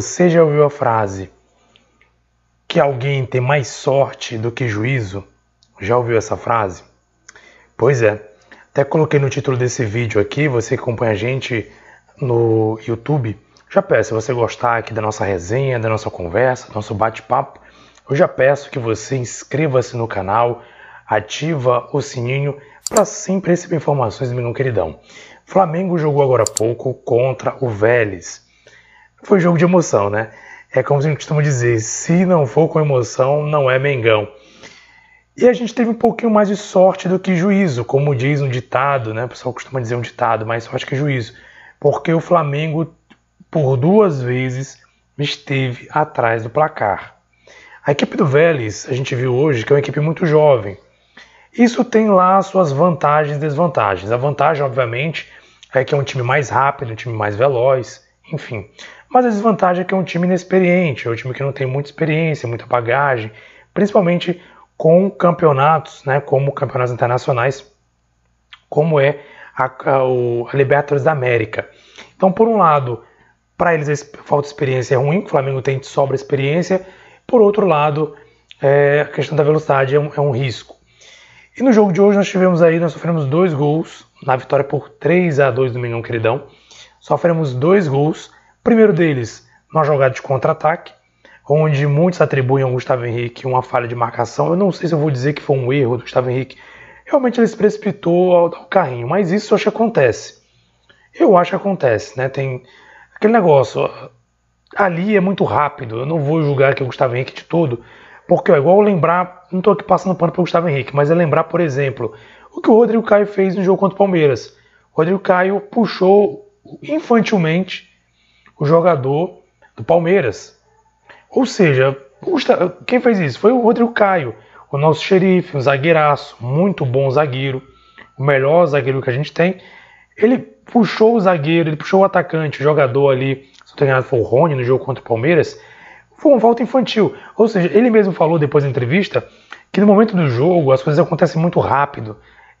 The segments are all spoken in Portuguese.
Você já ouviu a frase que alguém tem mais sorte do que juízo? Já ouviu essa frase? Pois é, até coloquei no título desse vídeo aqui, você que acompanha a gente no YouTube, já peço, se você gostar aqui da nossa resenha, da nossa conversa, do nosso bate-papo, eu já peço que você inscreva-se no canal, ativa o sininho para sempre receber informações meu queridão. Flamengo jogou agora há pouco contra o Vélez foi jogo de emoção, né? É como a gente costuma dizer, se não for com emoção, não é Mengão. E a gente teve um pouquinho mais de sorte do que juízo, como diz um ditado, né? O pessoal costuma dizer um ditado, mais sorte que juízo. Porque o Flamengo, por duas vezes, esteve atrás do placar. A equipe do Vélez, a gente viu hoje que é uma equipe muito jovem. Isso tem lá suas vantagens e desvantagens. A vantagem, obviamente, é que é um time mais rápido, um time mais veloz, enfim. Mas a desvantagem é que é um time inexperiente, é um time que não tem muita experiência, muita bagagem, principalmente com campeonatos, né, como campeonatos internacionais, como é a, a, a Libertadores da América. Então, por um lado, para eles a falta de experiência é ruim, o Flamengo tem sobra experiência, por outro lado, é, a questão da velocidade é um, é um, risco. E no jogo de hoje nós tivemos aí, nós sofremos dois gols, na vitória por 3 a 2 do Menino Queridão, sofremos dois gols, primeiro deles, numa jogada de contra-ataque, onde muitos atribuem ao Gustavo Henrique uma falha de marcação. Eu não sei se eu vou dizer que foi um erro do Gustavo Henrique. Realmente ele se precipitou ao, ao carrinho, mas isso eu acho que acontece. Eu acho que acontece, né? Tem aquele negócio. Ali é muito rápido. Eu não vou julgar que o Gustavo Henrique de todo, porque é igual lembrar. Não estou aqui passando pano para o Gustavo Henrique, mas é lembrar, por exemplo, o que o Rodrigo Caio fez no jogo contra o Palmeiras. O Rodrigo Caio puxou infantilmente o jogador do Palmeiras. Ou seja, quem fez isso? Foi o Rodrigo Caio, o nosso xerife, um zagueiraço, muito bom zagueiro, o melhor zagueiro que a gente tem. Ele puxou o zagueiro, ele puxou o atacante, o jogador ali, se não engano foi o Rony no jogo contra o Palmeiras, foi uma volta infantil. Ou seja, ele mesmo falou depois da entrevista que no momento do jogo as coisas acontecem muito rápido.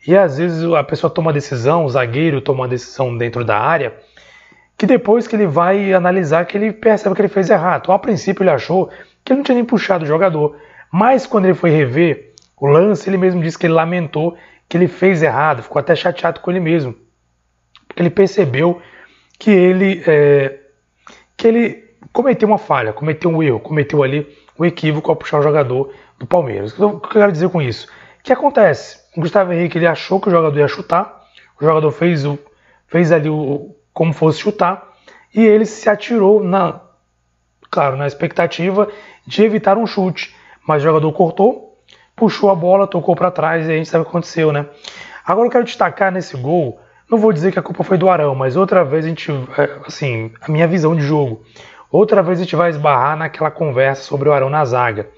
E às vezes a pessoa toma decisão, o zagueiro toma uma decisão dentro da área, que depois que ele vai analisar que ele percebe que ele fez errado. Então, a princípio ele achou que ele não tinha nem puxado o jogador, mas quando ele foi rever o lance, ele mesmo disse que ele lamentou que ele fez errado, ficou até chateado com ele mesmo, porque ele percebeu que ele é, que ele cometeu uma falha, cometeu um erro, cometeu ali um equívoco ao puxar o jogador do Palmeiras. O que eu quero dizer com isso? O que acontece? O Gustavo Henrique ele achou que o jogador ia chutar, o jogador fez, o, fez ali o, como fosse chutar, e ele se atirou na, claro, na expectativa de evitar um chute, mas o jogador cortou, puxou a bola, tocou para trás e a gente sabe o que aconteceu, né? Agora eu quero destacar nesse gol, não vou dizer que a culpa foi do Arão, mas outra vez a gente, é, assim, a minha visão de jogo, outra vez a gente vai esbarrar naquela conversa sobre o Arão na zaga.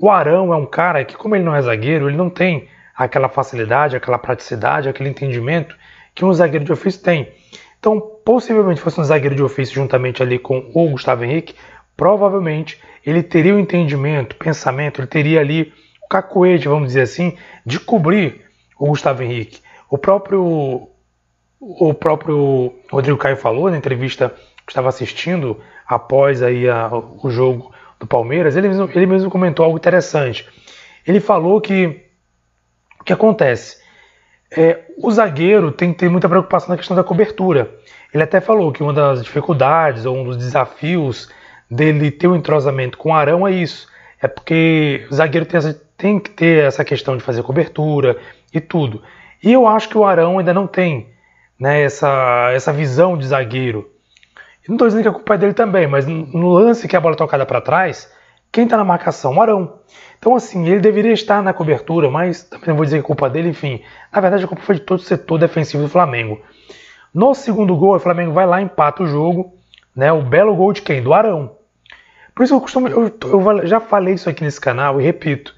O Arão é um cara que, como ele não é zagueiro, ele não tem aquela facilidade, aquela praticidade, aquele entendimento que um zagueiro de ofício tem. Então, possivelmente fosse um zagueiro de ofício juntamente ali com o Gustavo Henrique, provavelmente ele teria o entendimento, pensamento, ele teria ali o cacoete, vamos dizer assim, de cobrir o Gustavo Henrique. O próprio o próprio Rodrigo Caio falou na entrevista que estava assistindo após aí a, o jogo do Palmeiras, ele mesmo, ele mesmo comentou algo interessante. Ele falou que o que acontece? É, o zagueiro tem que ter muita preocupação na questão da cobertura. Ele até falou que uma das dificuldades ou um dos desafios dele ter um entrosamento com o Arão é isso. É porque o zagueiro tem, essa, tem que ter essa questão de fazer cobertura e tudo. E eu acho que o Arão ainda não tem né, essa, essa visão de zagueiro. não estou dizendo que a culpa é dele também, mas no lance que a bola é tocada para trás, Quem está na marcação? O Arão. Então, assim, ele deveria estar na cobertura, mas também não vou dizer que é culpa dele, enfim. Na verdade, a culpa foi de todo o setor defensivo do Flamengo. No segundo gol, o Flamengo vai lá, empata o jogo, né? O belo gol de quem? Do Arão. Por isso eu costumo. Eu, eu já falei isso aqui nesse canal e repito.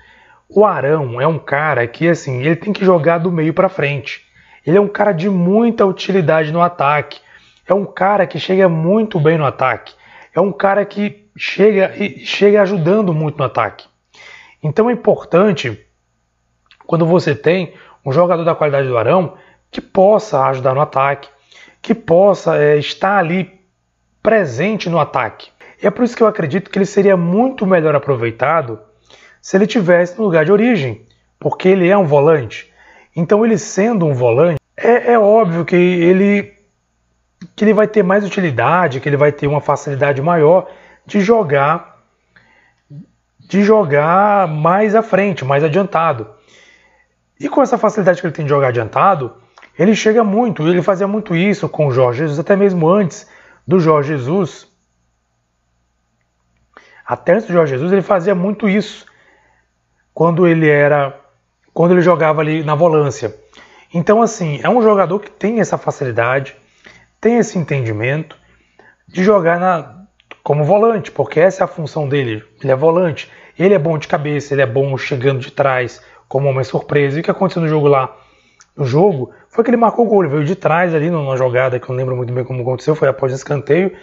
O Arão é um cara que, assim, ele tem que jogar do meio para frente. Ele é um cara de muita utilidade no ataque. É um cara que chega muito bem no ataque. É um cara que chega chega ajudando muito no ataque. Então é importante quando você tem um jogador da qualidade do Arão que possa ajudar no ataque, que possa é, estar ali presente no ataque. E é por isso que eu acredito que ele seria muito melhor aproveitado se ele tivesse no lugar de origem, porque ele é um volante. Então ele sendo um volante, é, é óbvio que ele que ele vai ter mais utilidade, que ele vai ter uma facilidade maior de jogar de jogar mais à frente, mais adiantado. E com essa facilidade que ele tem de jogar adiantado, ele chega muito, ele fazia muito isso com o Jorge Jesus, até mesmo antes do Jorge Jesus. Até antes do Jorge Jesus, ele fazia muito isso quando ele era quando ele jogava ali na volância. Então assim, é um jogador que tem essa facilidade, tem esse entendimento de jogar na, como volante, porque essa é a função dele. Ele é volante. Ele é bom de cabeça, ele é bom chegando de trás, como uma surpresa. E o que aconteceu no jogo lá? No jogo foi que ele marcou o gol, ele veio de trás ali numa jogada que eu não lembro muito bem como aconteceu, foi após o escanteio.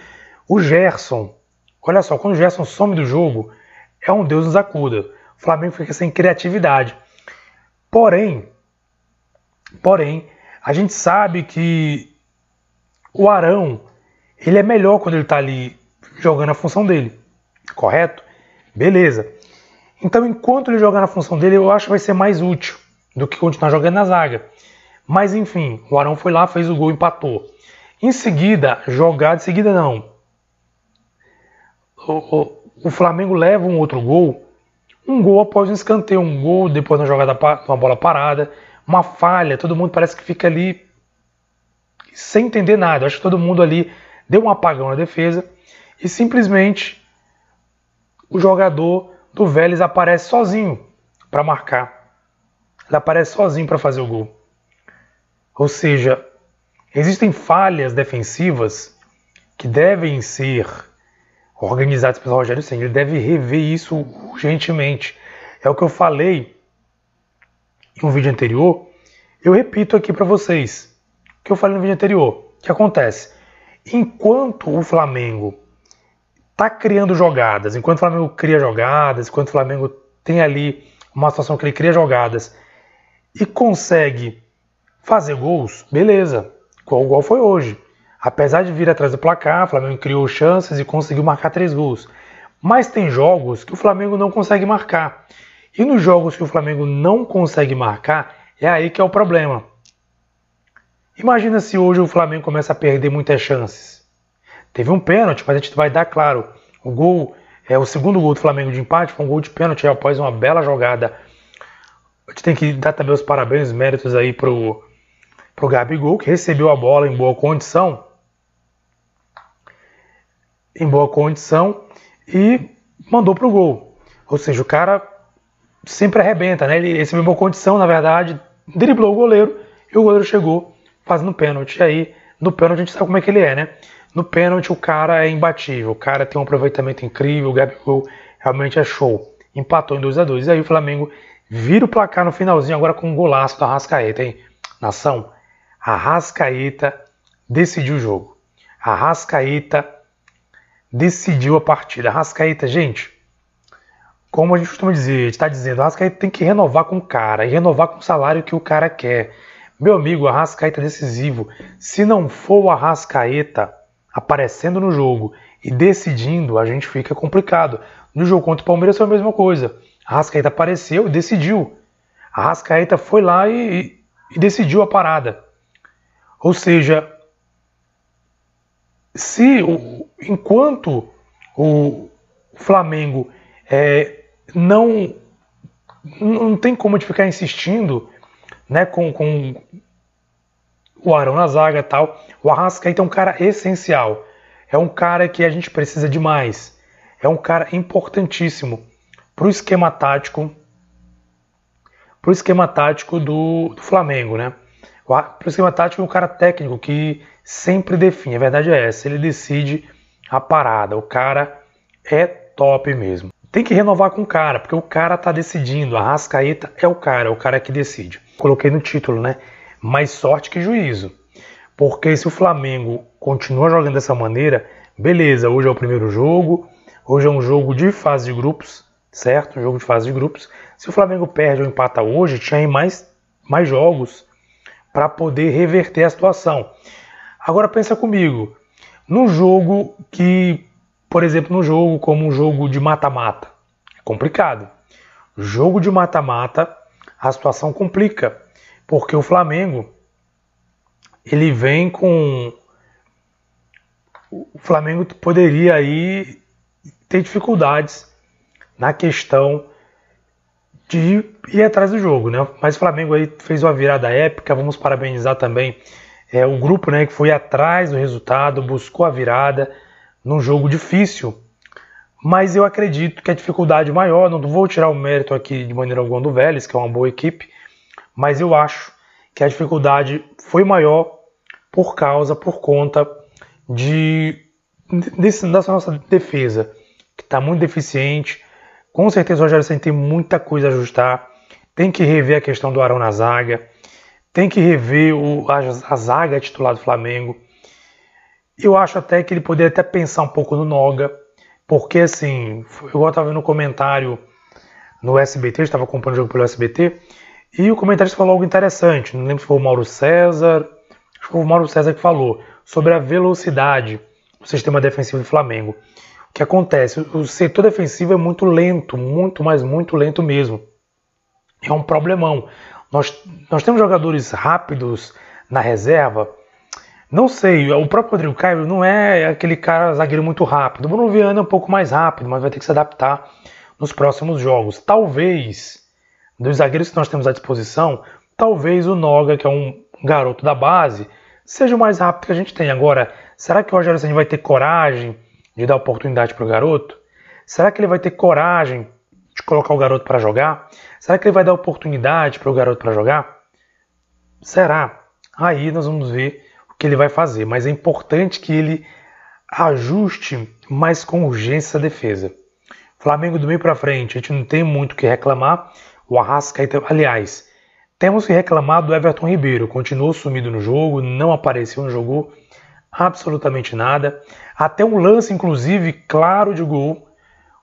O Gerson, olha só, quando o Gerson some do jogo, é um Deus nos acuda. O Flamengo fica sem criatividade. Porém, porém, a gente sabe que o Arão, ele é melhor quando ele está ali jogando a função dele, correto? Beleza. Então, enquanto ele jogar na função dele, eu acho que vai ser mais útil do que continuar jogando na zaga. Mas enfim, o Arão foi lá, fez o gol, empatou. Em seguida, jogada, em seguida não. O, o, o, Flamengo leva um outro gol, um gol após um escanteio, um gol depois da jogada, uma bola parada, uma falha, todo mundo parece que fica ali sem entender nada. acho que todo mundo ali deu um apagão na defesa e simplesmente o jogador do Vélez aparece sozinho para marcar. Ele aparece sozinho para fazer o gol. Ou seja, existem falhas defensivas que devem ser organizadas pelo Rogério Senna. Ele deve rever isso urgentemente. É o que eu falei em um vídeo anterior. Eu repito aqui para vocês o que eu falei no vídeo anterior. O que acontece? Enquanto o Flamengo está criando jogadas, enquanto o Flamengo cria jogadas, enquanto o Flamengo tem ali uma situação que ele cria jogadas e consegue fazer gols, beleza, qual gol foi hoje. Apesar de vir atrás do placar, o Flamengo criou chances e conseguiu marcar três gols. Mas tem jogos que o Flamengo não consegue marcar. E nos jogos que o Flamengo não consegue marcar, é aí que é o problema. Imagina se hoje o Flamengo começa a perder muitas chances. Teve um pênalti, mas a gente vai dar claro. O gol, é o segundo gol do Flamengo de empate, foi um gol de pênalti após uma bela jogada. A gente tem que dar também os parabéns, os méritos aí pro, pro Gabigol, que recebeu a bola em boa condição. Em boa condição e mandou pro gol. Ou seja, o cara sempre arrebenta, né? Ele recebeu boa condição, na verdade, driblou o goleiro e o goleiro chegou fazendo pênalti. E aí, no pênalti a gente sabe como é que ele é, né? No pênalti, o cara é imbatível. O cara tem um aproveitamento incrível. O Gabigol realmente é show. Empatou em 2 a 2 E aí o Flamengo vira o placar no finalzinho, agora com um golaço da Rascaeta, hein? Nação, a Rascaeta decidiu o jogo. A Rascaeta decidiu a partida. A Rascaeta, gente, como a gente costuma dizer, a gente está dizendo, a Rascaeta tem que renovar com o cara e renovar com o salário que o cara quer. Meu amigo, a Rascaeta é decisivo. Se não for o Arrascaeta, aparecendo no jogo e decidindo, a gente fica complicado. No jogo contra o Palmeiras foi a mesma coisa. A Rascaeta apareceu e decidiu. A Rascaeta foi lá e, e decidiu a parada. Ou seja, se enquanto o Flamengo é, não não tem como de ficar insistindo né, com, com o Arão na zaga tal. O Arrascaeta é um cara essencial. É um cara que a gente precisa demais. é um cara importantíssimo para o esquema tático para o esquema tático do, do Flamengo, né? Para o esquema tático é um cara técnico que sempre define, a verdade é essa, ele decide a parada, o cara é top mesmo. Tem que renovar com o cara, porque o cara tá decidindo, a Rascaeta é o cara, é o cara que decide. Coloquei no título, né? Mais sorte que juízo. Porque se o Flamengo continua jogando dessa maneira, beleza, hoje é o primeiro jogo, hoje é um jogo de fase de grupos, certo? Um jogo de fase de grupos. Se o Flamengo perde ou empata hoje, tinha mais, mais jogos para poder reverter a situação. Agora pensa comigo, no jogo que, por exemplo, no jogo como um jogo de mata-mata, é complicado. Jogo de mata-mata, a situação complica, porque o Flamengo ele vem com o Flamengo poderia aí ter dificuldades na questão de ir atrás do jogo, né? Mas o Flamengo aí fez uma virada épica, vamos parabenizar também é, o grupo, né, que foi atrás do resultado, buscou a virada num jogo difícil. Mas eu acredito que a dificuldade maior, não vou tirar o mérito aqui de maneira alguma do Vélez, que é uma boa equipe, mas eu acho que a dificuldade foi maior por causa, por conta de desse, dessa nossa defesa, que está muito deficiente, com certeza o Rogério Senna tem muita coisa a ajustar. Tem que rever a questão do Arão na zaga. Tem que rever o, a, a zaga titular do Flamengo. Eu acho até que ele poderia até pensar um pouco no Noga. Porque assim, eu estava vendo um comentário no SBT, estava acompanhando o jogo pelo SBT, e o comentarista falou algo interessante. Não lembro se foi o Mauro César, acho que foi o Mauro César que falou sobre a velocidade do sistema defensivo do Flamengo que acontece? O setor defensivo é muito lento, muito, mas muito lento mesmo. É um problemão. Nós, nós temos jogadores rápidos na reserva. Não sei, o próprio Rodrigo Caio não é aquele cara zagueiro muito rápido. O Bruno Viana é um pouco mais rápido, mas vai ter que se adaptar nos próximos jogos. Talvez, dos zagueiros que nós temos à disposição, talvez o Noga, que é um garoto da base, seja o mais rápido que a gente tem. Agora, será que o Rogério Senna vai ter coragem de dar oportunidade para o garoto? Será que ele vai ter coragem de colocar o garoto para jogar? Será que ele vai dar oportunidade para o garoto para jogar? Será? Aí nós vamos ver o que ele vai fazer, mas é importante que ele ajuste mais com urgência a defesa. Flamengo do meio para frente, a gente não tem muito o que reclamar. O Arrascaeta, aliás, temos que reclamar do Everton Ribeiro. Continuou sumido no jogo, não apareceu, não jogou absolutamente nada. Até um lance, inclusive, claro de gol.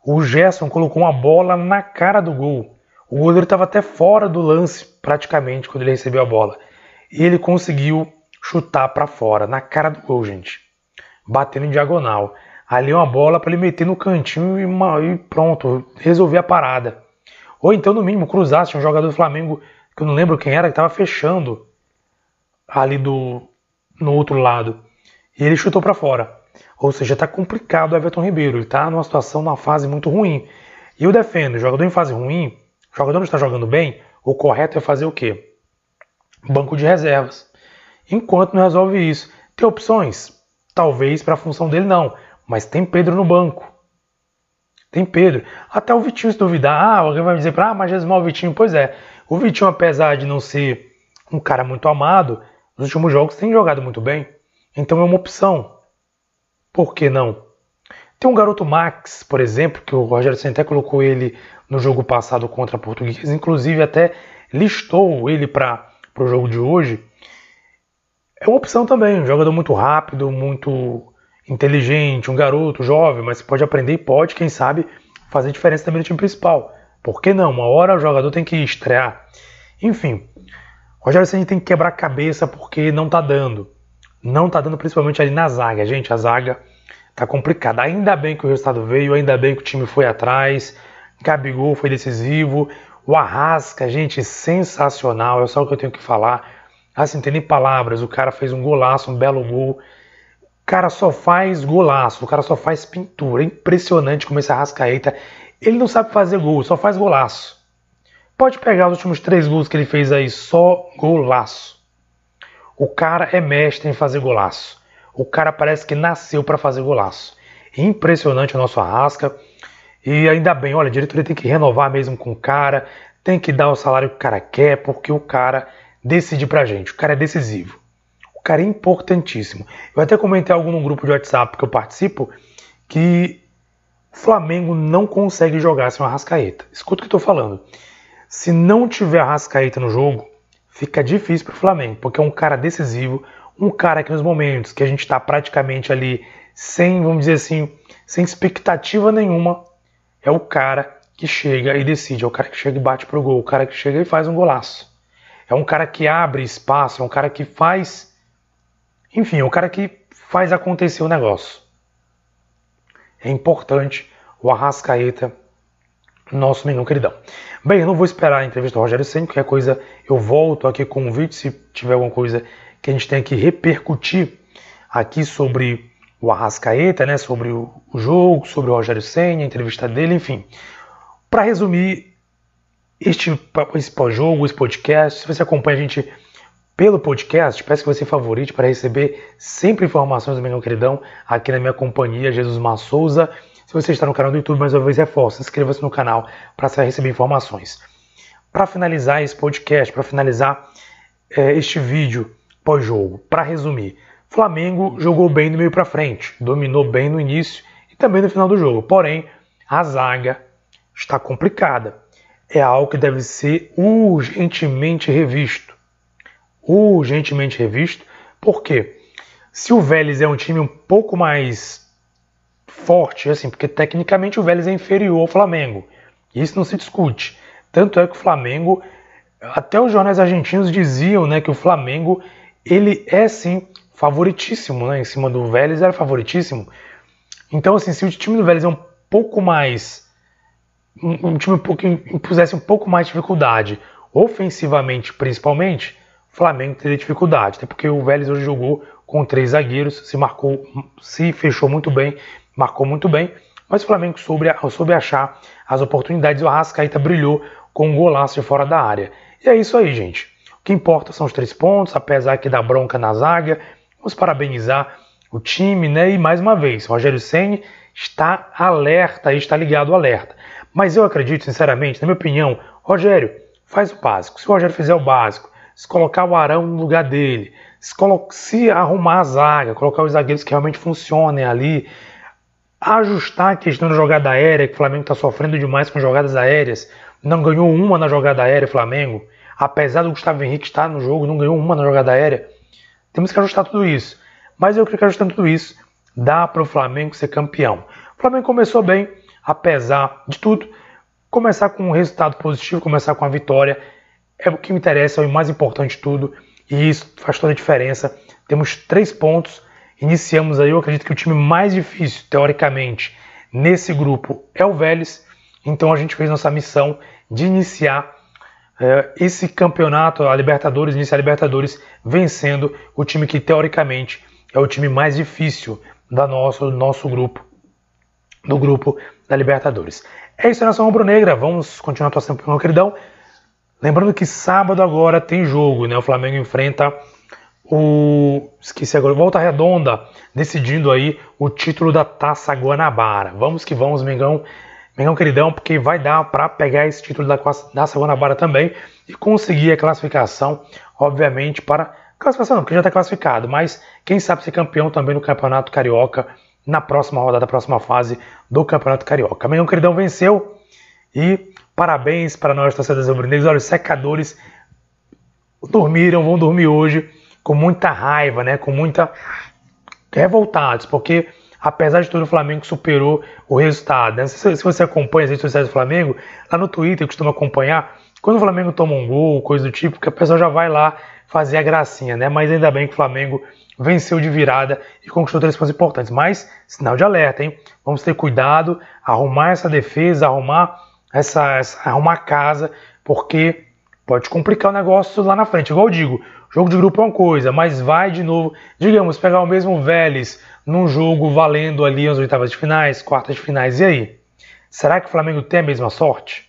O Gerson colocou uma bola na cara do gol. O goleiro estava até fora do lance, praticamente, quando ele recebeu a bola. E ele conseguiu chutar para fora, na cara do gol, gente. Batendo em diagonal. Ali uma bola para ele meter no cantinho e, uma, e, pronto, resolver a parada. Ou então, no mínimo, cruzasse um jogador do Flamengo, que eu não lembro quem era, que estava fechando ali do no outro lado. E ele chutou para fora. Ou seja, está complicado o Everton Ribeiro. Ele está numa situação, numa fase muito ruim. E eu defendo, jogador em fase ruim, jogador não está jogando bem, o correto é fazer o quê? Banco de reservas. Enquanto não resolve isso. Tem opções? Talvez para a função dele não. Mas tem Pedro no banco. Tem Pedro. Até o Vitinho se duvidar. Ah, alguém vai dizer para ah, mas Jesmal o Vitinho. Pois é. O Vitinho, apesar de não ser um cara muito amado, nos últimos jogos tem jogado muito bem. Então é uma opção. Por que não? Tem um garoto Max, por exemplo, que o Rogério Senté colocou ele no jogo passado contra a Portuguesa, inclusive até listou ele para o jogo de hoje. É uma opção também, um jogador muito rápido, muito inteligente, um garoto jovem, mas pode aprender e pode, quem sabe, fazer diferença também no time principal. Por que não? Uma hora o jogador tem que estrear. Enfim, Rogério Senna tem que quebrar a cabeça porque não está dando não tá dando principalmente ali na zaga. Gente, a zaga tá complicada. Ainda bem que o resultado veio, ainda bem que o time foi atrás. Gabigol foi decisivo. O Arrasca, gente, sensacional. É só o que eu tenho que falar. Assim, tem nem palavras. O cara fez um golaço, um belo gol. Cara só faz golaço, o cara só faz pintura. É impressionante como esse Arrascaeta. Ele não sabe fazer gol, só faz golaço. Pode pegar os últimos três gols que ele fez aí, só golaço. O cara é mestre em fazer golaço. O cara parece que nasceu para fazer golaço. impressionante o nosso Arrasca. E ainda bem, olha, a diretoria tem que renovar mesmo com o cara, tem que dar o salário que o cara quer, porque o cara decide pra gente, o cara é decisivo. Cara é importantíssimo. Eu até comentei algo num grupo de WhatsApp que eu participo que o Flamengo não consegue jogar sem o Arrascaeta. Escuta o que eu tô falando. Se não tiver Arrascaeta no jogo, fica difícil pro Flamengo, porque é um cara decisivo, um cara que nos momentos que a gente está praticamente ali sem, vamos dizer assim, sem expectativa nenhuma, é o cara que chega e decide, é o cara que chega e bate pro gol, o cara que chega e faz um golaço. É um cara que abre espaço, é um cara que faz. Enfim, um cara que faz acontecer o negócio. É importante o Arrascaeta, nosso menino queridão. Bem, eu não vou esperar a entrevista do Rogério Senna, qualquer coisa eu volto aqui com o vídeo, se tiver alguma coisa que a gente tem que repercutir aqui sobre o Arrascaeta, né, sobre o, jogo, sobre o Rogério Senna, a entrevista dele, enfim. Para resumir este esse pós-jogo, esse podcast, se você acompanha a gente pelo podcast, peço que você favorite para receber sempre informações do meu queridão aqui na minha companhia, Jesus Massouza. Se você está no canal do YouTube, mais uma vez reforço, inscreva-se no canal para receber informações. Para finalizar esse podcast, para finalizar é, este vídeo pós-jogo, para resumir, Flamengo jogou bem do meio para frente, dominou bem no início e também no final do jogo. Porém, a zaga está complicada. É algo que deve ser urgentemente revisto. Urgentemente revisto, porque se o Vélez é um time um pouco mais forte, assim, porque tecnicamente o Vélez é inferior ao Flamengo. Isso não se discute. Tanto é que o Flamengo, até os jornais argentinos diziam, né, que o Flamengo ele é sim favoritíssimo, né? Em cima do Vélez era favoritíssimo. Então, assim, se o time do Vélez é um pouco mais. Um, um time um pouco, impusesse um pouco mais de dificuldade, ofensivamente principalmente, Flamengo teria dificuldade. Até porque o Vélez hoje jogou com três zagueiros, se marcou, se fechou muito bem, marcou muito bem, mas o Flamengo soube, soube achar as oportunidades. O Arrascaeta brilhou com um golaço de fora da área. E é isso aí, gente. O que importa são os três pontos, apesar que dá bronca na zaga, Vamos parabenizar o time, né? E mais uma vez, Rogério Senni está alerta, está ligado alerta. Mas eu acredito, sinceramente, na minha opinião, Rogério, faz o básico. Se o Rogério fizer o básico, se colocar o Arão no lugar dele, se, se arrumar a zaga, colocar os zagueiros que realmente funcionem ali, ajustar a questão da jogada aérea, que o Flamengo está sofrendo demais com jogadas aéreas, não ganhou uma na jogada aérea, Flamengo, apesar do Gustavo Henrique estar no jogo, não ganhou uma na jogada aérea. Temos que ajustar tudo isso. Mas eu creio que ajustando tudo isso, dá para o Flamengo ser campeão. O Flamengo começou bem, apesar de tudo. Começar com um resultado positivo, começar com a vitória, é o que me interessa, é o mais importante de tudo. E isso faz toda a diferença. Temos três pontos. Iniciamos aí, eu acredito que o time mais difícil, teoricamente, nesse grupo é o Vélez. Então a gente fez nossa missão de iniciar é, esse campeonato, a Libertadores, iniciar a Libertadores vencendo o time que teoricamente é o time mais difícil da nosso, do nosso grupo, do grupo da Libertadores. É isso, nação rubro-negra. Vamos continuar torcendo pelo queridão. Lembrando que sábado agora tem jogo, né? O Flamengo enfrenta o. Esqueci agora, Volta Redonda, decidindo aí o título da Taça Guanabara. Vamos que vamos, Mengão. Mengão queridão, porque vai dar para pegar esse título da, da Guanabara também e conseguir a classificação, obviamente, para. Classificação não, porque já está classificado, mas quem sabe ser campeão também no Campeonato Carioca na próxima rodada, da próxima fase do Campeonato Carioca. Mengão queridão venceu e parabéns para nós, torcedores rubro-negros. Olha, os secadores dormiram, vão dormir hoje com muita raiva, né? Com muita revoltados, porque apesar de tudo, o Flamengo superou o resultado. Né? Se, você acompanha as redes sociais do Flamengo, lá no Twitter costuma acompanhar, quando o Flamengo toma um gol, coisa do tipo, que a pessoa já vai lá fazer a gracinha, né? Mas ainda bem que o Flamengo venceu de virada e conquistou três pontos importantes. Mas, sinal de alerta, hein? Vamos ter cuidado, arrumar essa defesa, arrumar essa, essa arrumar a casa, porque pode complicar o negócio lá na frente. Igual eu digo, jogo de grupo é uma coisa, mas vai de novo, digamos, pegar o mesmo Vélez, num jogo valendo ali as oitavas de finais, quartas de finais. E aí? Será que o Flamengo tem a mesma sorte?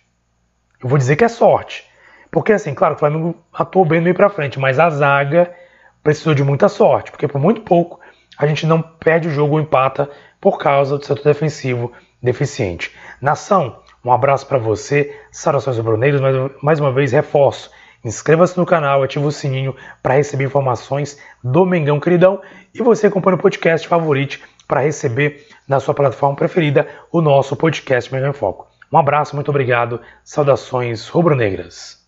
Eu vou dizer que é sorte. Porque, assim, claro, o Flamengo atuou bem no meio para frente, mas a zaga precisou de muita sorte, porque por muito pouco a gente não perde o jogo ou empata por causa do setor defensivo deficiente. Nação, um abraço para você, saudações rubro-negras, mais, mais uma vez reforço. Inscreva-se no canal, ative o sininho para receber informações do Mengão Queridão e você acompanha o podcast favorito para receber na sua plataforma preferida o nosso podcast Mengão em Foco. Um abraço, muito obrigado, saudações rubro-negras.